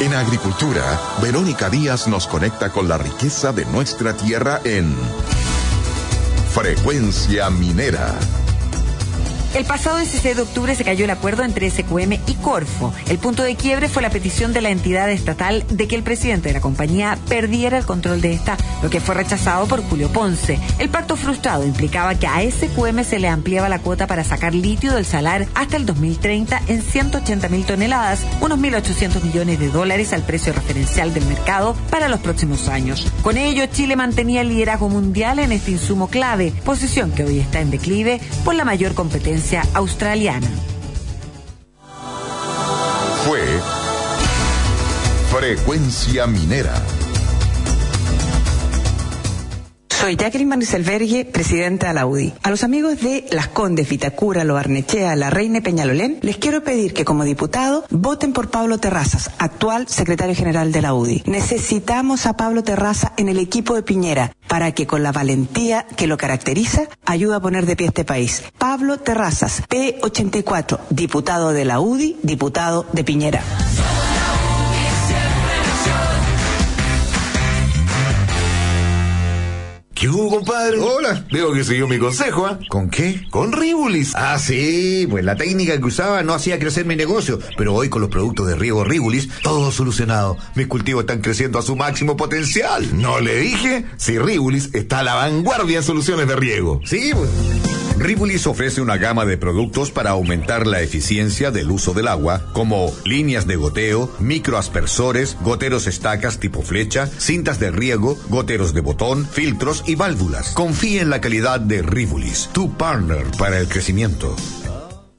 En agricultura, Verónica Díaz nos conecta con la riqueza de nuestra tierra en Frecuencia Minera. El pasado 16 de octubre se cayó el acuerdo entre SQM y Corfo. El punto de quiebre fue la petición de la entidad estatal de que el presidente de la compañía perdiera el control de esta, lo que fue rechazado por Julio Ponce. El pacto frustrado implicaba que a SQM se le ampliaba la cuota para sacar litio del salar hasta el 2030 en 180 mil toneladas, unos 1.800 millones de dólares al precio referencial del mercado para los próximos años. Con ello, Chile mantenía el liderazgo mundial en este insumo clave, posición que hoy está en declive por la mayor competencia australiana. Fue Frecuencia Minera. Soy Jacqueline Marisel Verge, presidenta de la UDI. A los amigos de Las Condes, Vitacura, Lo Barnechea, La Reina Peñalolén, les quiero pedir que como diputado voten por Pablo Terrazas, actual secretario general de la UDI. Necesitamos a Pablo Terraza en el equipo de Piñera para que con la valentía que lo caracteriza ayude a poner de pie este país. Pablo Terrazas, P84, diputado de la UDI, diputado de Piñera. ¿Qué hubo, compadre? Hola. Veo que siguió mi consejo, ¿ah? ¿Con qué? Con Ribulis. Ah, sí, pues la técnica que usaba no hacía crecer mi negocio, pero hoy con los productos de riego Ribulis, todo solucionado. Mis cultivos están creciendo a su máximo potencial. No le dije si Ribulis está a la vanguardia en soluciones de riego. Sí, pues. Ribulis ofrece una gama de productos para aumentar la eficiencia del uso del agua, como líneas de goteo, microaspersores, goteros estacas tipo flecha, cintas de riego, goteros de botón, filtros y válvulas. Confíe en la calidad de Ribulis, tu partner para el crecimiento.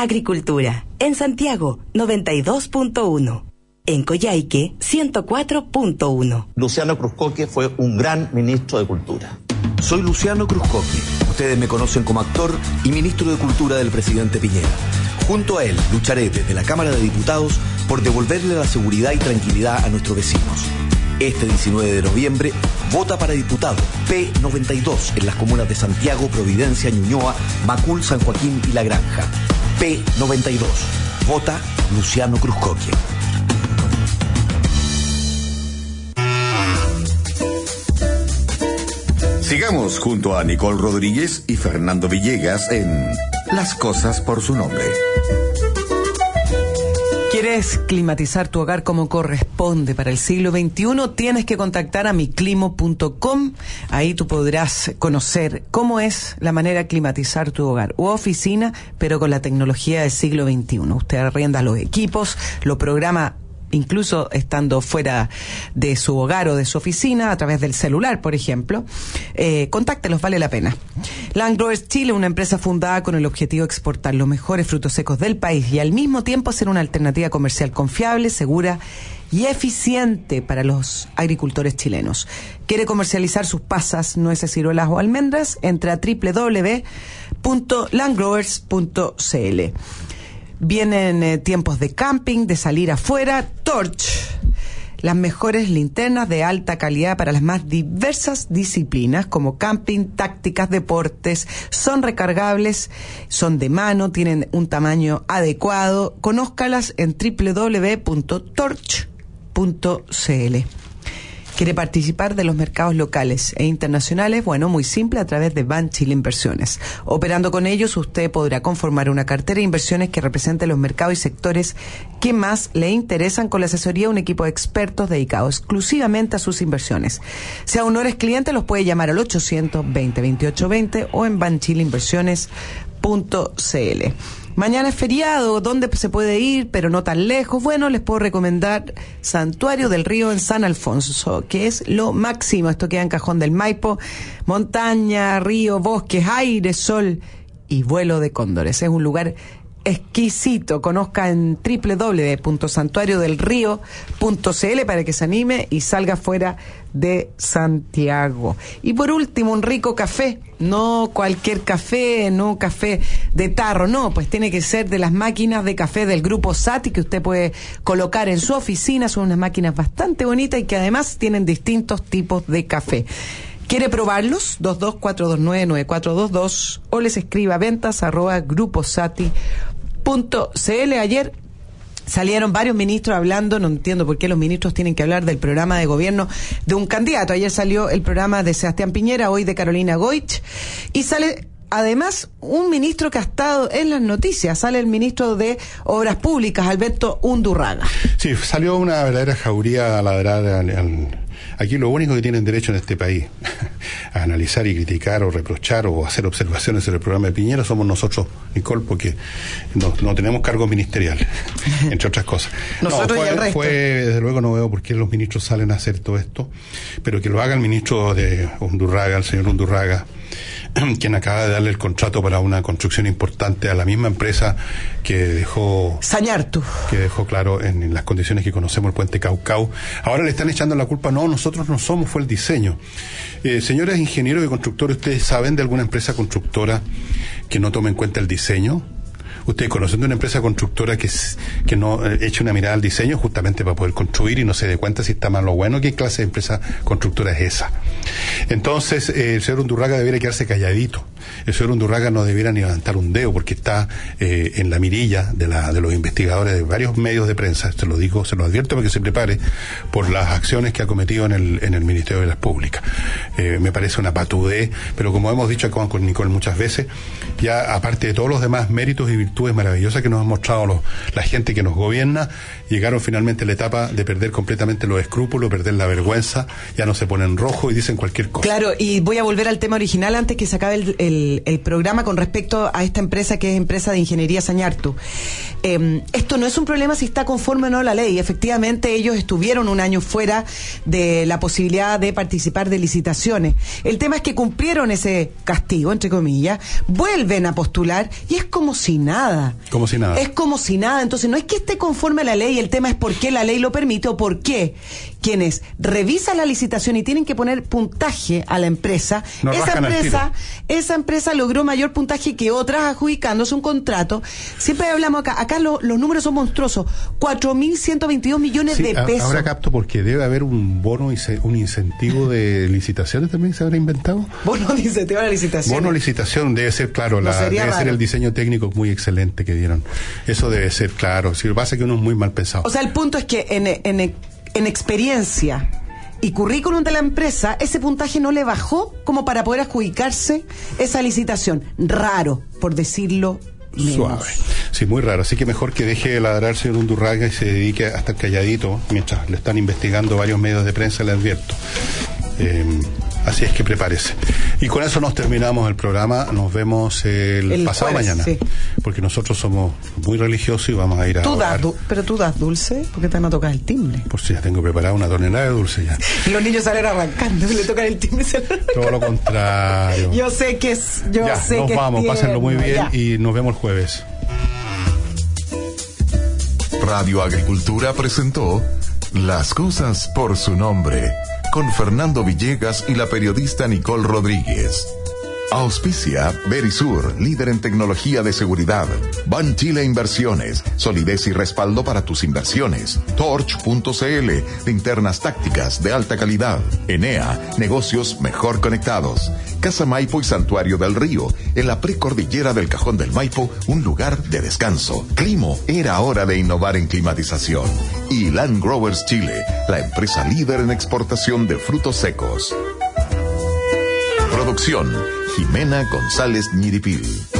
Agricultura. En Santiago, 92.1. En Coyhaique, 104.1. Luciano Cruzcoque fue un gran ministro de Cultura. Soy Luciano Cruzcoque. Ustedes me conocen como actor y ministro de Cultura del presidente Piñera. Junto a él lucharé desde la Cámara de Diputados por devolverle la seguridad y tranquilidad a nuestros vecinos. Este 19 de noviembre, vota para diputado P92 en las comunas de Santiago, Providencia, Ñuñoa, Macul, San Joaquín y La Granja. P92. Vota Luciano Cruzcoque. Sigamos junto a Nicole Rodríguez y Fernando Villegas en Las cosas por su nombre. ¿Quieres climatizar tu hogar como corresponde para el siglo XXI? Tienes que contactar a miclimo.com. Ahí tú podrás conocer cómo es la manera de climatizar tu hogar u oficina, pero con la tecnología del siglo XXI. Usted arrienda los equipos, lo programa incluso estando fuera de su hogar o de su oficina, a través del celular, por ejemplo, eh, vale la pena. Landgrowers Chile, una empresa fundada con el objetivo de exportar los mejores frutos secos del país y al mismo tiempo ser una alternativa comercial confiable, segura y eficiente para los agricultores chilenos. ¿Quiere comercializar sus pasas, nueces, ciruelas o almendras? Entra a www.landgrowers.cl. Vienen eh, tiempos de camping, de salir afuera. Torch. Las mejores linternas de alta calidad para las más diversas disciplinas como camping, tácticas, deportes. Son recargables, son de mano, tienen un tamaño adecuado. Conózcalas en www.torch.cl. ¿Quiere participar de los mercados locales e internacionales? Bueno, muy simple, a través de Ban Chile Inversiones. Operando con ellos, usted podrá conformar una cartera de inversiones que represente los mercados y sectores que más le interesan con la asesoría de un equipo de expertos dedicado exclusivamente a sus inversiones. Si aún no eres cliente, los puede llamar al 820 2820 o en banchileinversiones.cl. Mañana es feriado, ¿dónde se puede ir, pero no tan lejos? Bueno, les puedo recomendar Santuario del Río en San Alfonso, que es lo máximo. Esto queda en Cajón del Maipo. Montaña, río, bosques, aire, sol y vuelo de cóndores. Es un lugar exquisito. Conozca en www.santuariodelrío.cl para que se anime y salga fuera de Santiago. Y por último, un rico café. No cualquier café, no café de tarro, no, pues tiene que ser de las máquinas de café del grupo Sati que usted puede colocar en su oficina. Son unas máquinas bastante bonitas y que además tienen distintos tipos de café. ¿Quiere probarlos? 224299422 o les escriba ventas arroba gruposati.cl. Ayer salieron varios ministros hablando, no entiendo por qué los ministros tienen que hablar del programa de gobierno de un candidato. Ayer salió el programa de Sebastián Piñera, hoy de Carolina Goich, y sale además un ministro que ha estado en las noticias, sale el ministro de Obras Públicas, Alberto Undurraga. Sí, salió una verdadera jauría a ladrar al, al Aquí lo único que tienen derecho en este país <laughs> a analizar y criticar o reprochar o hacer observaciones sobre el programa de Piñera somos nosotros, Nicole, porque no, no tenemos cargos ministeriales, <laughs> entre otras cosas. <laughs> Nosotros no, y el resto. fue, desde luego no veo por qué los ministros salen a hacer todo esto, pero que lo haga el ministro de Undurraga, el señor Undurraga, <clears throat> quien acaba de darle el contrato para una construcción importante a la misma empresa que dejó Sañartu. que dejó claro en, en las condiciones que conocemos el puente Caucau. Ahora le están echando la culpa, no, nosotros no somos, fue el diseño. Eh, señores ingenieros y constructores, ¿ustedes saben de alguna empresa constructora que no tome en cuenta el diseño? Ustedes conocen de una empresa constructora que, que no eh, eche una mirada al diseño justamente para poder construir y no se dé cuenta si está mal o bueno, ¿qué clase de empresa constructora es esa? Entonces, eh, el señor Undurraga debiera quedarse calladito. El señor Undurraga no debiera ni levantar un dedo porque está eh, en la mirilla de, la, de los investigadores de varios medios de prensa, se lo digo, se lo advierto para que se prepare por las acciones que ha cometido en el, en el Ministerio de las Públicas. Eh, me parece una patudez, pero como hemos dicho acá con Nicole muchas veces, ya aparte de todos los demás méritos y virtudes maravillosas que nos han mostrado los, la gente que nos gobierna, llegaron finalmente a la etapa de perder completamente los escrúpulos, perder la vergüenza, ya no se ponen rojo y dicen cualquier cosa. Claro, y voy a volver al tema original antes que se acabe el- el programa con respecto a esta empresa que es empresa de ingeniería Sañartu. Eh, esto no es un problema si está conforme o no la ley. Efectivamente, ellos estuvieron un año fuera de la posibilidad de participar de licitaciones. El tema es que cumplieron ese castigo, entre comillas, vuelven a postular y es como si nada. Como si nada. Es como si nada. Entonces, no es que esté conforme a la ley, el tema es por qué la ley lo permite o por qué quienes revisan la licitación y tienen que poner puntaje a la empresa, Nos esa empresa, esa empresa logró mayor puntaje que otras adjudicándose un contrato. Siempre hablamos acá, acá lo- los números son monstruosos, 4.122 millones Sí, de pesos. ahora capto porque debe haber un bono un incentivo de licitaciones también se habrá inventado. Bono de incentivo a la licitación. Bono licitación debe ser claro, No la- debe ser el diseño técnico muy excelente que dieron. Eso debe ser claro. Si pasa que uno es muy mal pensado. O sea, el punto es que en, en, en experiencia y currículum de la empresa, ese puntaje no le bajó como para poder adjudicarse esa licitación. Raro, por decirlo menos. Suave. Sí, muy raro. Así que mejor que deje de ladrar señor Undurraga y se dedique a estar calladito mientras le están investigando varios medios de prensa, le advierto. Eh, así es que prepárese. Y con eso nos terminamos el programa. Nos vemos el, El pasado jueves, mañana. sí. Porque nosotros somos muy religiosos y vamos a ir a Tú das, pero tú das dulce, porque te van a tocar el timbre. Por si ya tengo preparada una tonelada de dulce ya. Y <laughs> los niños salen arrancando, le tocan el timbre y se lo Todo lo contrario. <laughs> Yo sé que es, yo ya, sé nos que es vamos, pásenlo muy bien ya. y nos vemos el jueves. Radio Agricultura presentó Las cosas por su nombre con Fernando Villegas y la periodista Nicole Rodríguez. Auspicia Verisur, líder en tecnología de seguridad. Ban Chile Inversiones, solidez y respaldo para tus inversiones. Torch.cl, linternas tácticas de alta calidad. Enea, negocios mejor conectados. Casa Maipo y Santuario del Río, en la precordillera del Cajón del Maipo, un lugar de descanso. Climo, era hora de innovar en climatización. Y Land Growers Chile, la empresa líder en exportación de frutos secos. Producción, Jimena González Ñiripil.